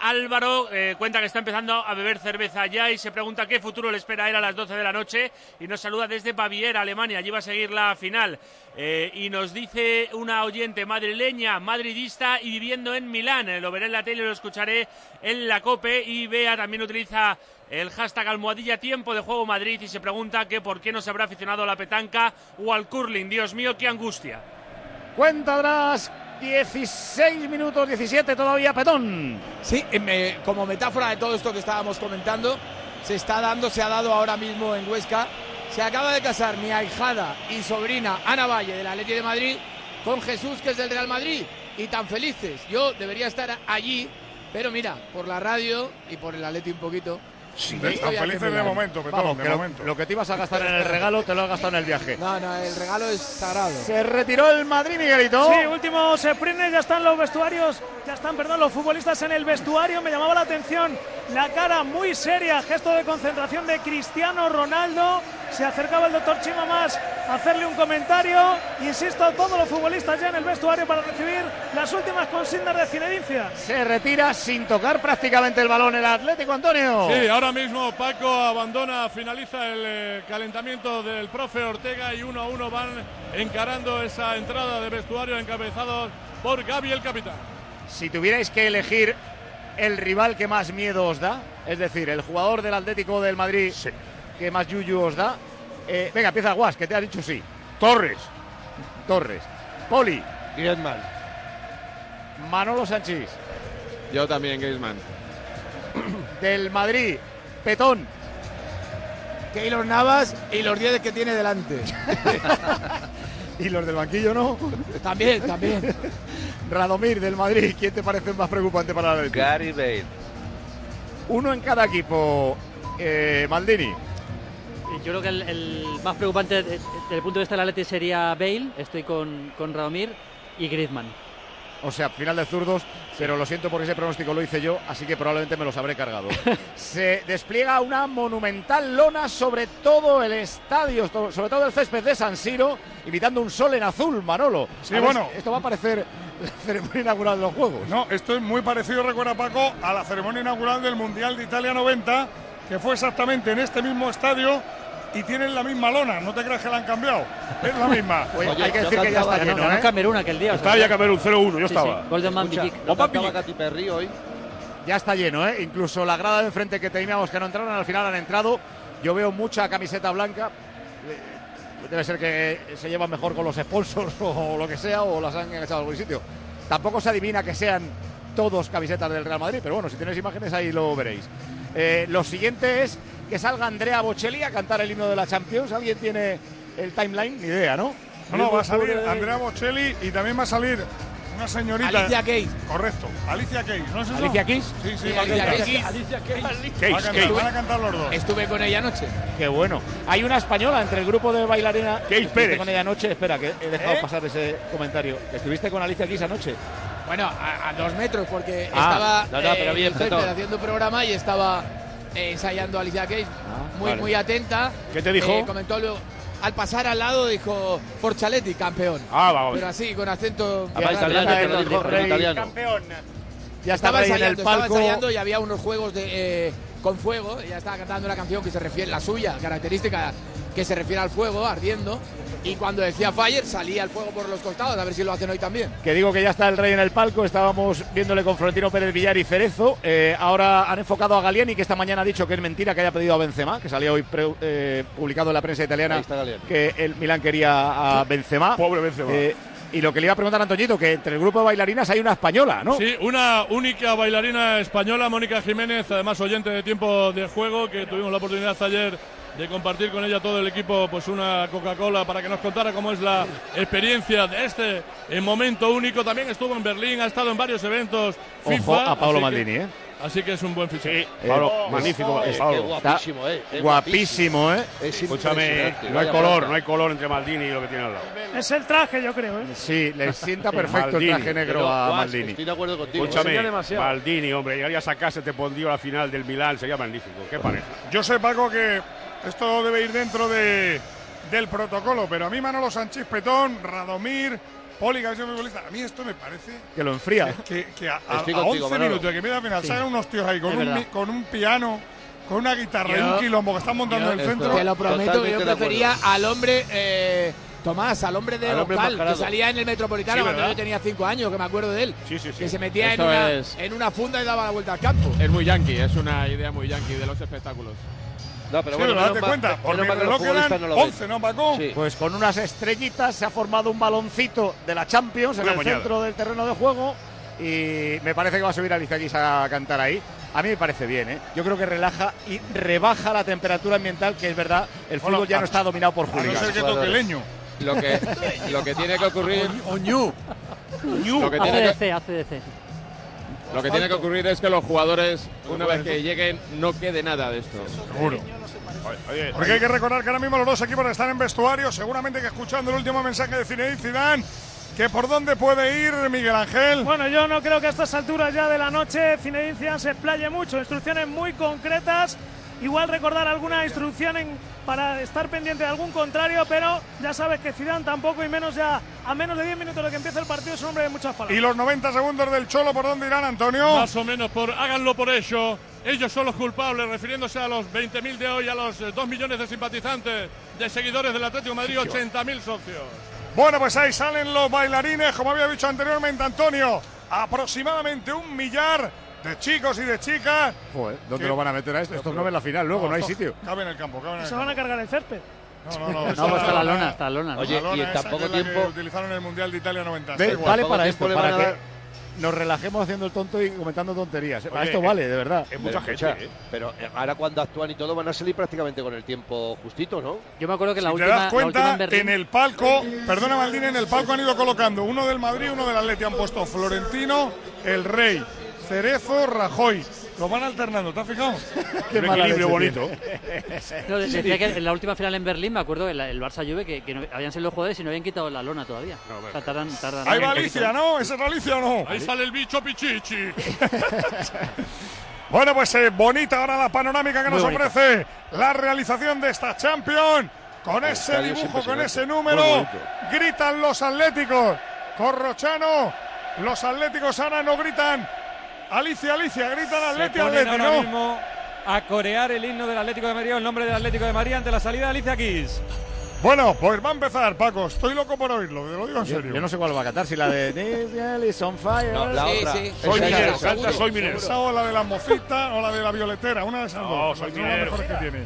Álvaro cuenta que está empezando a beber cerveza ya y se pregunta qué futuro le espera a él a las 12 de la noche y nos saluda desde Baviera, Alemania. Allí va a seguir la final. Eh, y nos dice una oyente madrileña, madridista y viviendo en Milán. Eh, lo veré en la tele y lo escucharé en la COPE. Y Bea también utiliza el hashtag almohadilla tiempo de juego Madrid y se pregunta que por qué no se habrá aficionado a la petanca o al curling. Dios mío, qué angustia. Cuenta atrás, 16 minutos 17 todavía, Petón. Sí, eh, me- como metáfora de todo esto que estábamos comentando, se está dando, se ha dado ahora mismo en Huesca. Se acaba de casar mi ahijada y sobrina Ana Valle del Atleti de Madrid con Jesús, que es del Real Madrid. Y tan felices. Yo debería estar allí, pero mira, por la radio y por el Atleti un poquito. Sí, aquí felices en de momento, Petón, Vamos, de que lo, momento. lo que te ibas a gastar en el regalo te lo has gastado en el viaje. No, no, el regalo es sagrado. Se retiró el Madrid, Miguelito. Sí, últimos sprints, ya están los vestuarios, ya están, perdón, los futbolistas en el vestuario. Me llamaba la atención la cara muy seria, gesto de concentración de Cristiano Ronaldo. Se acercaba el doctor Chima más a hacerle un comentario. Insisto, todos los futbolistas ya en el vestuario para recibir las últimas consignas de Zinedine Zidane. Se retira sin tocar prácticamente el balón el Atlético, Antonio. Sí, ahora mismo Paco abandona, finaliza el eh, calentamiento del profe Ortega y uno a uno van encarando esa entrada de vestuario encabezados por Gaby el capitán. Si tuvierais que elegir el rival que más miedo os da, es decir, el jugador del Atlético del Madrid que más yuyu os da, eh, venga, empieza Guas, que te ha dicho sí. Torres. Torres. Poli. Griezmann. Manolo Sánchez. Yo también, Griezmann. Del Madrid. Petón. Keylor Navas y los 10 que tiene delante. y los del banquillo no. También, también. Radomir del Madrid, ¿quién te parece más preocupante para el Atlético? Gary Bale. Uno en cada equipo. Eh, Maldini. Yo creo que el, el más preocupante de- desde el punto de vista del Atleti sería Bale, estoy con, con Radomir y Griezmann. O sea, final de zurdos, pero lo siento porque ese pronóstico lo hice yo, así que probablemente me los habré cargado. Se despliega una monumental lona sobre todo el estadio, sobre todo el césped de San Siro, imitando un sol en azul, Manolo. Sí, ver, bueno. Esto va a parecer la ceremonia inaugural de los Juegos. No, esto es muy parecido, recuerda Paco, a la ceremonia inaugural del Mundial de Italia 90, que fue exactamente en este mismo estadio y tienen la misma lona. No te creas que la han cambiado. Es la misma. Oye, hay que decir que ya está lleno, ganó ¿eh? Camerún aquel día. Estaba ya Camerún 0-1, yo sí, estaba. sí, gol de Escucha, Mandic. ¿no cantaba Katy Perry hoy? Ya está lleno, ¿eh? Incluso la grada de enfrente que teníamos que no entraron, al final han entrado. Yo veo mucha camiseta blanca. Eh, Debe ser que se llevan mejor con los sponsors o lo que sea, o las han echado a algún sitio. Tampoco se adivina que sean todos camisetas del Real Madrid, pero bueno, si tenéis imágenes ahí lo veréis. Eh, lo siguiente es que salga Andrea Bocelli a cantar el himno de la Champions. ¿Alguien tiene el timeline? Ni idea, ¿no? No, no, va a salir eh, Andrea Bocelli y también va a salir Una señorita. Alicia Keys. Correcto. Alicia Keys, ¿no es eso? ¿Alicia Keys? Sí, sí, Sí, va Alicia. Keys. Alicia Keys. Va a Keys, cantar. Van a cantar los dos. Estuve con ella anoche. Qué bueno. Hay una española entre el grupo de bailarina. Keys Pérez. con ella anoche. Espera, que he dejado ¿Eh? pasar ese comentario. ¿Estuviste con Alicia Keys anoche? Bueno, a, a dos metros, porque Ah, estaba no, no, pero eh, bien, haciendo programa y estaba eh, ensayando a Alicia Keys, muy, vale. muy atenta. ¿Qué te dijo? Eh, comentó luego- al pasar al lado dijo Forchaletti, campeón. Ah, vamos. Pero así, con acento. Ah, italiano, dijo, Rey, italiano. Campeón. Ya estaba estaba ahí en el ensayando, palco. ensayando y había unos juegos de, eh, con fuego. Ella estaba cantando una canción que se refiere, la suya, característica que se refiere al fuego, ardiendo. Y cuando decía Fire, salía el fuego por los costados, a ver si lo hacen hoy también. Que digo que ya está el rey en el palco. Estábamos viéndole con Florentino Pérez Villar y Cerezo. Eh, ahora han enfocado a Galiani, que esta mañana ha dicho que es mentira que haya pedido a Benzema, que salía hoy pre- eh, publicado en la prensa italiana que el Milán quería a Benzema. Pobre Benzema. Eh, y lo que le iba a preguntar a Antoñito, que entre el grupo de bailarinas hay una española, ¿no? Sí, una única bailarina española, Mónica Jiménez, además oyente de tiempo de juego, que tuvimos la oportunidad ayer de compartir con ella todo el equipo pues una Coca-Cola para que nos contara cómo es la experiencia de este eh, momento único. También estuvo en Berlín, ha estado en varios eventos Ojo FIFA. a Pablo que- Maldini, ¿eh? Así que es un buen fichaje. Pablo, Eh, magnífico, es- Pablo. Qué guapísimo, eh. Es guapísimo, ¿eh? Es Escúchame, no hay color, no hay color entre Maldini y lo que tiene al lado. Es el traje, yo creo. ¿eh? Sí, le sienta perfecto Maldini. el traje negro Pero, a Guas, Maldini. Estoy de acuerdo contigo. Escúchame. Maldini, hombre, llegarías a casa, te pondría a la final del Milán, sería magnífico. Qué pareja. Yo sé, Paco, que esto debe ir dentro de, del protocolo, pero a mí Manolo Sánchez Petón, Radomir, Poli, que ha sido futbolista, a mí esto me parece Que lo enfría. que, que a, a- a contigo, 11 Manolo. minutos de que empieza a final Sí. salgan unos tíos ahí con Es un, verdad. con un piano, con una guitarra y un quilombo que están montando en el centro. Te lo prometo que yo prefería al hombre, eh, Tomás, al hombre de Al hombre local, que salía en el Metropolitano Sí, cuando ¿verdad? yo tenía cinco años, que me acuerdo de él. Sí, sí, sí. Que se metía en una, es- en una funda y daba la vuelta al campo. Es muy yankee, es una idea muy yankee de los espectáculos. No, pero Sí, bueno, pero date cuenta, porque el reloj quedan no lo ven. 11, ¿no, Paco? Sí. Pues con unas estrellitas se ha formado un baloncito de la Champions en el moñada. centro del terreno de juego y me parece que va a subir Alicia Keys a cantar ahí. A mí me parece bien, ¿eh? Yo creo que relaja y rebaja la temperatura ambiental, que es verdad, el Bueno, fútbol ya a- no está dominado por A no ser que toque leño. Lo que, lo que tiene que ocurrir. Lo que tiene que, ACDC, ACDC. lo que tiene que ocurrir es que los jugadores, una vez que lleguen, no quede nada de esto. Seguro. Oye, Porque hay que recordar que ahora mismo los dos equipos están en vestuario, seguramente que escuchando el último mensaje de Zinedine Zidane, que por dónde puede ir Miguel Ángel. Bueno, yo no creo que a estas alturas ya de la noche Zinedine Zidane se explaye mucho. Instrucciones muy concretas. Igual recordar alguna instrucción en- para estar pendiente de algún contrario, pero ya sabes que Zidane tampoco y menos ya a menos de 10 minutos de que empiece el partido es un hombre de muchas Y palabras. los 90 segundos del Cholo, ¿por dónde irán, Antonio? Más o menos por háganlo por ello. Ellos son los culpables, refiriéndose a los 20.000 de hoy, a los eh, 2 millones de simpatizantes, de seguidores del Atlético de Madrid, 80.000 socios. Bueno, pues ahí salen los bailarines, como había dicho anteriormente Antonio, aproximadamente un millar de chicos y de chicas. Joder, ¿dónde ¿Qué? lo van a meter a esto? Estos no ven la final luego, no, hay esto sitio. Cabe en el campo, cabe en el Se van a campo. cargar el césped. No, no, no. No, esa pues está la lona, está la lona. ¿no? Oye, la lona y en tan poco que que tiempo- utilizaron en el Mundial de Italia 90. Ve, Sí, vale para esto, para que dar- nos relajemos haciendo el tonto y comentando tonterías. Para esto eh, vale, de verdad. Es mucha Pero, gente, escucha, ¿eh? Pero ahora cuando actúan y todo van a salir prácticamente con el tiempo justito, ¿no? Yo me acuerdo que la Si te última, das la última cuenta, en Berlín. en el palco, perdona Maldini, en el palco han ido colocando uno del Madrid, uno del Atleti. Han puesto Florentino, el Rey, Cerezo, Rajoy. Lo van alternando, ¿te has fijado? Qué Un equilibrio bonito. No, de- decía que en la última final en Berlín, me acuerdo, el, el Barça Juve, que, que no- habían sido los jugadores y no habían quitado la lona todavía. o sea, tardan, tardan Ahí va Alicia. ¿no? ¿Ese es Alicia o no? Ahí sale el bicho Pichichi. Bueno, pues eh, bonita ahora la panorámica que Muy nos bonita. ofrece la realización de esta Champions. Con ese dibujo, con ese número, gritan los atléticos. Corrochano, los atléticos ahora no gritan. Alicia, Alicia, gritan Se Atleti, ponen Atleti, ahora ¿no? mismo a corear el himno del Atlético de Madrid, o el nombre del Atlético de Madrid ante la salida de Alicia Keys. Bueno, pues va a empezar, Paco. Estoy loco por oírlo, te lo digo en Yo, serio. yo no sé cuál va a cantar, si la de This girl is on fire. No, la Sí, otra. sí. Soy minero, seguro. canta Soy minero. Esa o la de la mofita o la de la violetera, una de esas No, dos. soy minero. mejores que tiene.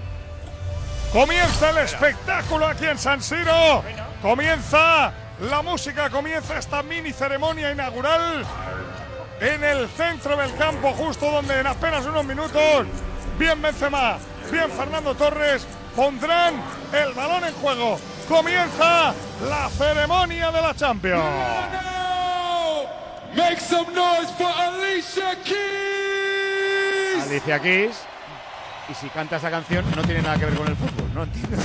Comienza el espectáculo aquí en San Siro. Comienza la música, comienza esta mini ceremonia inaugural en el centro del campo, justo donde en apenas unos minutos, bien Benzema, bien Fernando Torres, pondrán el balón en juego. Comienza la ceremonia de la Champions. Make some noise for Alicia Keys. Alicia Keys. Y si canta esa canción no tiene nada que ver con el fútbol, no entiendo.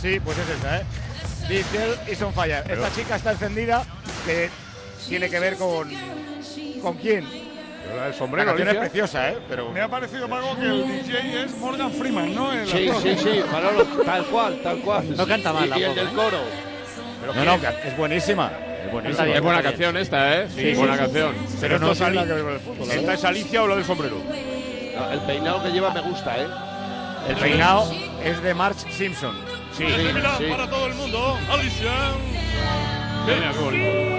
Sí, pues es esa, ¿eh? This girl is on fire. Esta chica está encendida que tiene que ver con... ¿Con quién? El sombrero, La canción es preciosa, ¿eh? Pero... Me ha parecido, Paco, que el DJ es Morgan Freeman, ¿no? El Sí, actor. sí, sí, Manolo, tal cual, tal cual. No canta mal Y, y el del ¿eh? coro. No, no, que es buenísima. Es buenísima. Es buena canción esta, ¿eh? Sí, buena sí. canción. Pero no Esto tiene nada que ver con el fútbol. la ¿Esta verdad. es Alicia o lo del sombrero? No, el peinado que lleva me gusta, ¿eh? El peinado es de Marge Simpson. Sí, sí, sí. para todo el mundo, Alicia. Mira, qué bonito.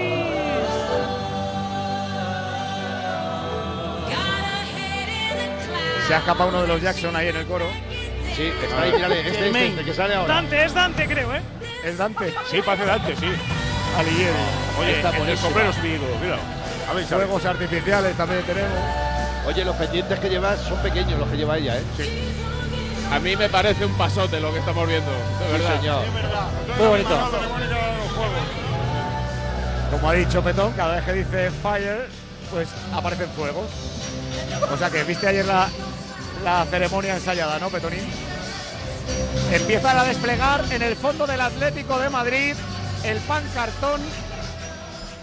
Se ha escapado uno de los Jackson ahí en el coro. Sí, está ahí, mírale, este, este, este que sale ahora. Dante, es Dante, creo, ¿eh? Es Dante. Sí, parece Dante, sí. Alighieri. Oye, Está el buenísima. sombrero mira. A ver, artificiales también tenemos. Oye, los pendientes que llevas son pequeños los que lleva ella, ¿eh? A mí me parece un pasote lo que estamos viendo, de Sí, verdad. señor. Muy bonito. Como ha dicho Petón, cada vez que dice fire, pues aparecen fuegos. O sea que viste ayer la, la ceremonia ensayada, ¿no, Petonín? Empiezan a desplegar en el fondo del Atlético de Madrid el pan cartón,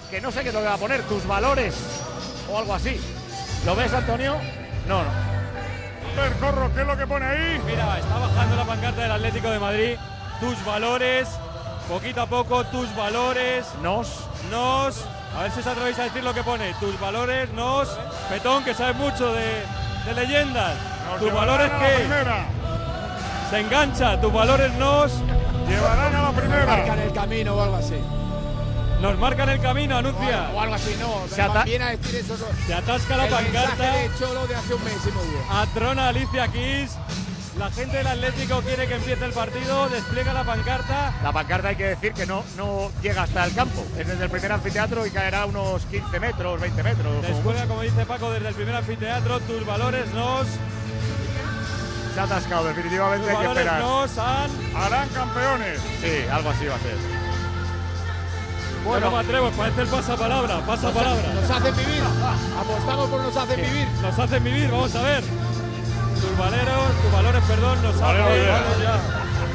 que no sé qué es lo que va a poner, tus valores o algo así. ¿Lo ves, Antonio? No, no. Ver, Corro, ¿qué es lo que pone ahí? Mira, está bajando la pancarta del Atlético de Madrid. Tus valores, poquito a poco, tus valores, Nos. nos. A ver si os atrevéis a decir lo que pone. Tus valores, nos. Petón, que sabe mucho de, de leyendas. Nos tus valores que primera. se engancha. Tus valores nos. Llevarán a la primera. Marcan el camino o algo así. Nos marcan el camino, anuncia. O algo así, no. Se ata- a decir eso. Se atasca la el pancarta. de Cholo de hace un mes y. Atrona Alicia Keys. La gente del Atlético quiere que empiece el partido. Despliega la pancarta. La pancarta hay que decir que no, no llega hasta el campo. Es desde el primer anfiteatro y caerá unos 15 metros, 20 metros. como Descuelga, como dice Paco, desde el primer anfiteatro. Tus valores nos. Se ha atascado, definitivamente Tus hay que valores esperar. nos han. Harán campeones. Sí, algo así va a ser. Bueno, no me atrevo, parece el pasapalabra, pasapalabra. Nos hacen vivir. Apostamos por nos hacen vivir. Nos hacen vivir, vamos a ver. Tus valeros, tus valores, perdón, nos Vale, hacen. vale,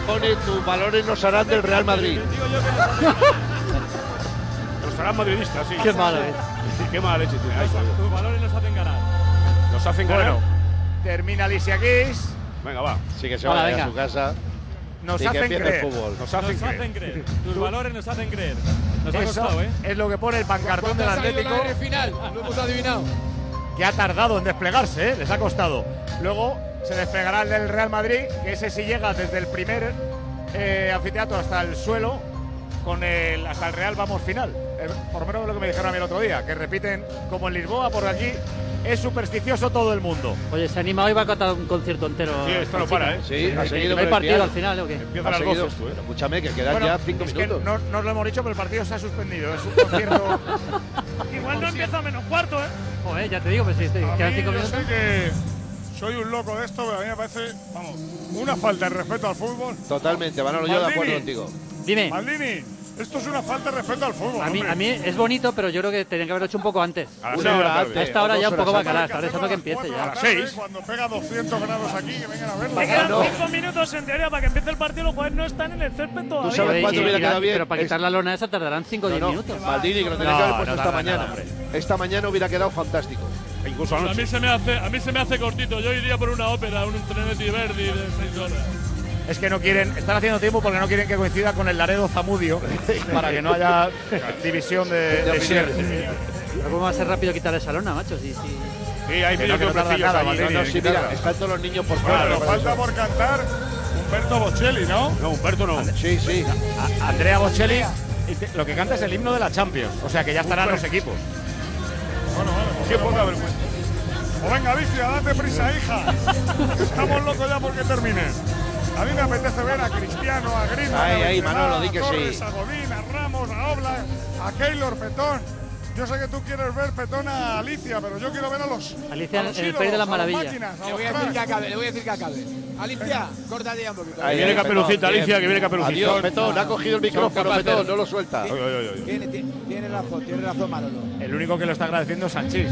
Pone tus valores nos harán del Real Madrid. Digo yo que nos hacen- harán madridistas, sí. Qué malo es. Sí, qué mala leche tiene. Tus valores nos hacen ganar. Nos hacen ganar. Bueno, termina Alicia Keys. Venga, va. Sí que se vaya a su casa Nos hacen creer. Nos hacen Nos creer. hacen creer. Tus valores nos hacen creer. Nos ha Eso costado, ¿eh? es lo que pone el pancartón ¿Cuándo del Atlético, la final? Lo hemos adivinado. que ha tardado en desplegarse, ¿eh? les ha costado. Luego se desplegará el del Real Madrid, que ese sí llega desde el primer eh, anfiteatro hasta el suelo, con el hasta el Real vamos final. Eh, por lo menos lo que me dijeron a mí el otro día, que repiten como en Lisboa, por aquí es supersticioso todo el mundo. Oye, se anima hoy va a cantar un concierto entero. Sí, esto no para, ¿eh? Sí, ha seguido ¿No hay partido al final o qué? Empiezan Ha las seguido. tú, ¿eh? Pero escúchame, que quedan Bueno, ya cinco es que minutos. no, no os lo hemos dicho, pero el partido se ha suspendido. Es un concierto. Igual no empieza a menos cuarto, ¿eh? Joder, ya te digo, pues si estoy, A quedan mí, cinco yo minutos. sé que soy un loco de esto, pero a mí me parece, vamos, una falta de respeto al fútbol. Totalmente, Manolo, yo de acuerdo contigo. Dime, Maldini, esto es una falta de respeto al fútbol. a mí, hombre. a mí es bonito, pero yo creo que tenían que haberlo hecho un poco antes. A Una hora tarde. antes. A esta hora ya un poco va a horas calar, Hay que a empiece ya. la las seis. Cuando pega 200 grados aquí, que vengan a verlo. Le quedan no. cinco minutos en teoría para que empiece el partido. Los jugadores no están en el césped todavía. sabes Oye, cuánto hubiera quedado bien? Pero para quitar la lona esa tardarán 5 o No, 10 no, minutos. Maldini, que lo tenía que haber puesto esta mañana. esta mañana hubiera quedado fantástico. Incluso a anoche. mí se me hace, a mí se me hace cortito. Yo iría por una ópera, un Trenetti Verdi de seis horas. Es que no quieren, están haciendo tiempo porque no quieren que coincida con el Laredo Zamudio para que no haya división de, de ¿Cómo va a ser rápido quitar esa lona, macho? Si, si... Sí, hay Que medio no, que no tarda hombrecillos nada, allí. Maldini. No, no, sí, mira, están todos los niños por Bueno, fuera. pero falta por cantar Humberto Bocelli, ¿no? No, Humberto no. Sí, sí. A- Andrea Bocelli lo que canta es el himno de la Champions, o sea que ya estarán los equipos. Bueno, vale. Qué poca vergüenza. Venga, Alicia, date prisa, hija. Estamos locos ya porque termine. A mí me apetece ver a Cristiano, a Griezmann, Ahí, a ahí, di a que Torres, sí. a Godín, a Ramos, a Oblak, a Keylor, Petón. Yo sé que tú quieres ver Petón a Alicia, pero yo quiero ver a los Alicia a los en el País de las Maravillas. máquinas, Le voy a decir que acabe, le voy a decir que acabe. Alicia, córtate ya un poquito. Ahí viene Caperucita, Alicia, que viene Caperucita. Adiós, Petón, ha cogido el micrófono, Petón, no lo suelta. Oye, oye, oye. Tiene, tiene- tiene razón, tiene razón Manolo. El único que lo está agradeciendo es Sanchís.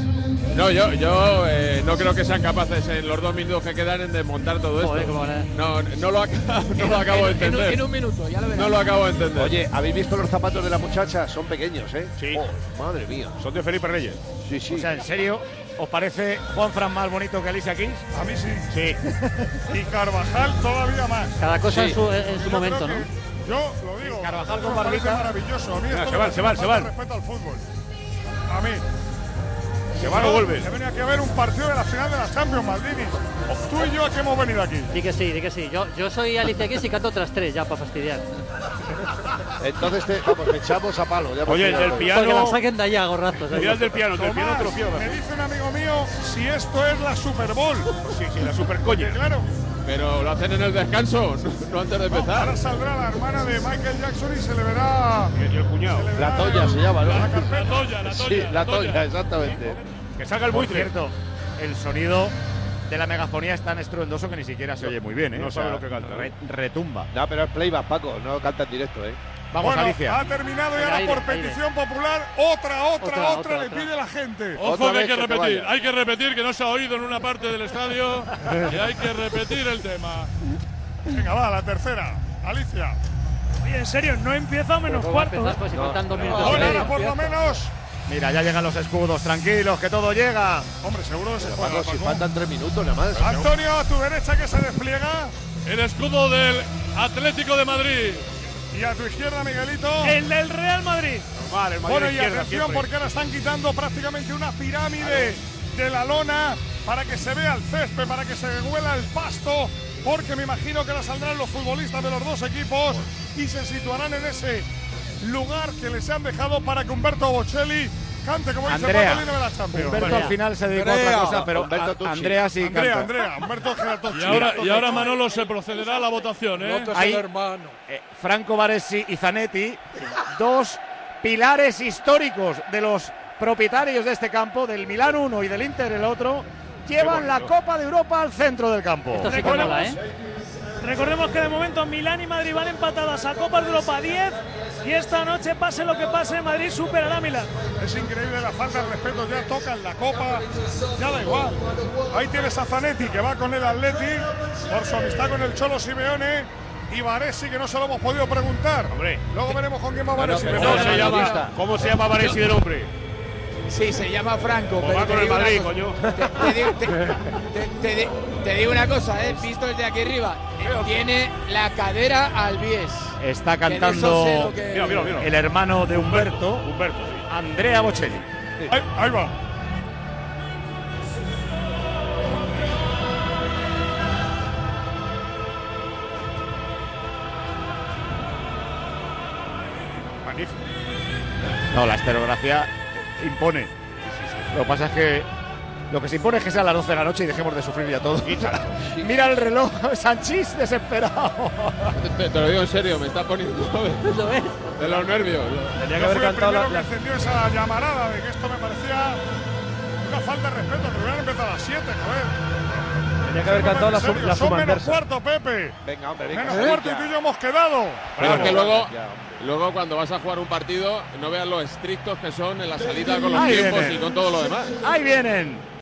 No, yo, yo eh, no creo que sean capaces en los dos minutos que quedan en desmontar todo esto. Joder, No, no lo, acabo, no lo acabo de En un- entender. En un minuto, ya lo verás. No lo acabo de entender. Oye, ¿habéis visto los zapatos de la muchacha? Son pequeños, ¿eh? Sí. Oh, madre mía. Son de Felipe Reyes. Sí, sí. O sea, ¿en serio? ¿Os parece Juan Fran más bonito que Alicia Keys? A mí sí. Sí. Y Carvajal todavía más. Cada cosa Sí. en su, en su momento, ¿no? Yo lo digo. Carvajal con barbita. maravilloso. A mí se van, se van, se van. respeto al fútbol. A mí. Se van o vuelven. He venido aquí a ver un partido de la final de la Champions, Maldini. Tú y yo a qué hemos venido aquí. Di que sí, di que sí. Yo, yo soy Alicia Keys y canto otras tres ya para fastidiar. Entonces, te, vamos, te echamos a palo. Ya Oye, el del piano. Porque la saquen de allá gorrazos. Mira el del piano, el del piano te lo me dice un amigo mío si esto es la Super Bowl. Sí, sí, la super coña. Claro, Pero lo hacen en el descanso, no, antes de no, empezar. ahora saldrá la hermana de Michael Jackson y se le verá. Y el cuñado. se le La Toya se llama, ¿no? la carpeta. La toya, la Sí, toya. la Toya, exactamente. Que salga el Por buitre. cierto, el sonido de la megafonía es tan estruendoso que ni siquiera se oye muy bien, ¿eh? No O sea, sabe lo que canta, re- retumba. No, pero es playback, Paco, no canta en directo, ¿eh? Vamos, bueno, Alicia. ha terminado y ahora aire, por aire. petición popular, otra, otra, otra, Otra, otra, le otra. pide la gente. Ojo Otra que hay que repetir, hay que repetir que no se ha oído en una parte del estadio y hay que repetir el tema. Venga, va, la tercera. Alicia. Oye, en serio, no empieza menos ¿Cómo va a cuarto. empezar? ¿eh? Pues si faltan dos minutos y Ahora, medio. por lo menos. Mira, ya llegan los escudos, tranquilos, que todo llega. Hombre, seguro que se juega. Paco, si faltan tres minutos nada más. Antonio, a tu derecha que se despliega. El escudo del Atlético de Madrid. Y a tu izquierda, Miguelito. El del Real Madrid. Normal, el Madrid Bueno, y atención siempre. porque ahora están quitando prácticamente una pirámide de la lona para que se vea el césped, para que se huela el pasto, porque me imagino que ahora saldrán los futbolistas de los dos equipos y se situarán en ese lugar que les han dejado para que Humberto Bocelli cante como dice Andrea. Lino de la Champions. Humberto al final se dedicó a otra Andrea. cosa, pero Humberto a- Tucci. Andrea sí Andrea, canta. Andrea, Humberto. Y ahora, y ahora Manolo se procederá a la votación, ¿eh? Ahí, eh, Franco Baresi y Zanetti, dos pilares históricos de los propietarios de este campo, del Milán uno y del Inter el otro, llevan la Copa de Europa al centro del campo. Esto sí que mola, ¿eh? Recordemos que de momento Milán y Madrid van empatadas a Copa de Europa 10 y esta noche, pase lo que pase, Madrid superará a Milán. Es increíble la falta de respeto, ya tocan la copa, ya da igual. Ahí tienes a Zanetti que va con el Atleti por su amistad con el Cholo Simeone y Varesi que no se lo hemos podido preguntar. Hombre. Luego veremos con quién va Varesi. ¿Cómo no, se no, llama? ¿Cómo se llama Varesi del hombre? Sí, se llama Franco. Pero va te con el digo una Madrid, cosa. coño. Te, te digo, te- te- te di- te digo una cosa, eh, visto desde aquí arriba. Tiene la cadera al bies. Está cantando sé lo que- Mira, mira, mira. el hermano de Humberto, Humberto, sí. Andrea Bocelli. Ahí, ahí va. Magnífico. No, la estereografía impone. Lo que pasa es que lo que se impone es que sea a las 12 de la noche y dejemos de sufrir ya todo. Mira el reloj, Sanchís desesperado. Te, te lo digo en serio, me está poniendo ¿Lo ves? de los nervios. Yo fui el primero que encendió esa llamarada de que esto me parecía una falta de respeto, que hubieran empezado a las 7, joder. Tenía que haber cantado la, sub, la Son menos cuarto, Pepe. Venga, hombre, venga. Menos cuarto y tú y yo hemos quedado. Pero es que luego, Ya. luego cuando vas a jugar un partido, no veas lo estrictos que son en la salida con los Ahí tiempos viene. y con todo lo demás. Ahí vienen.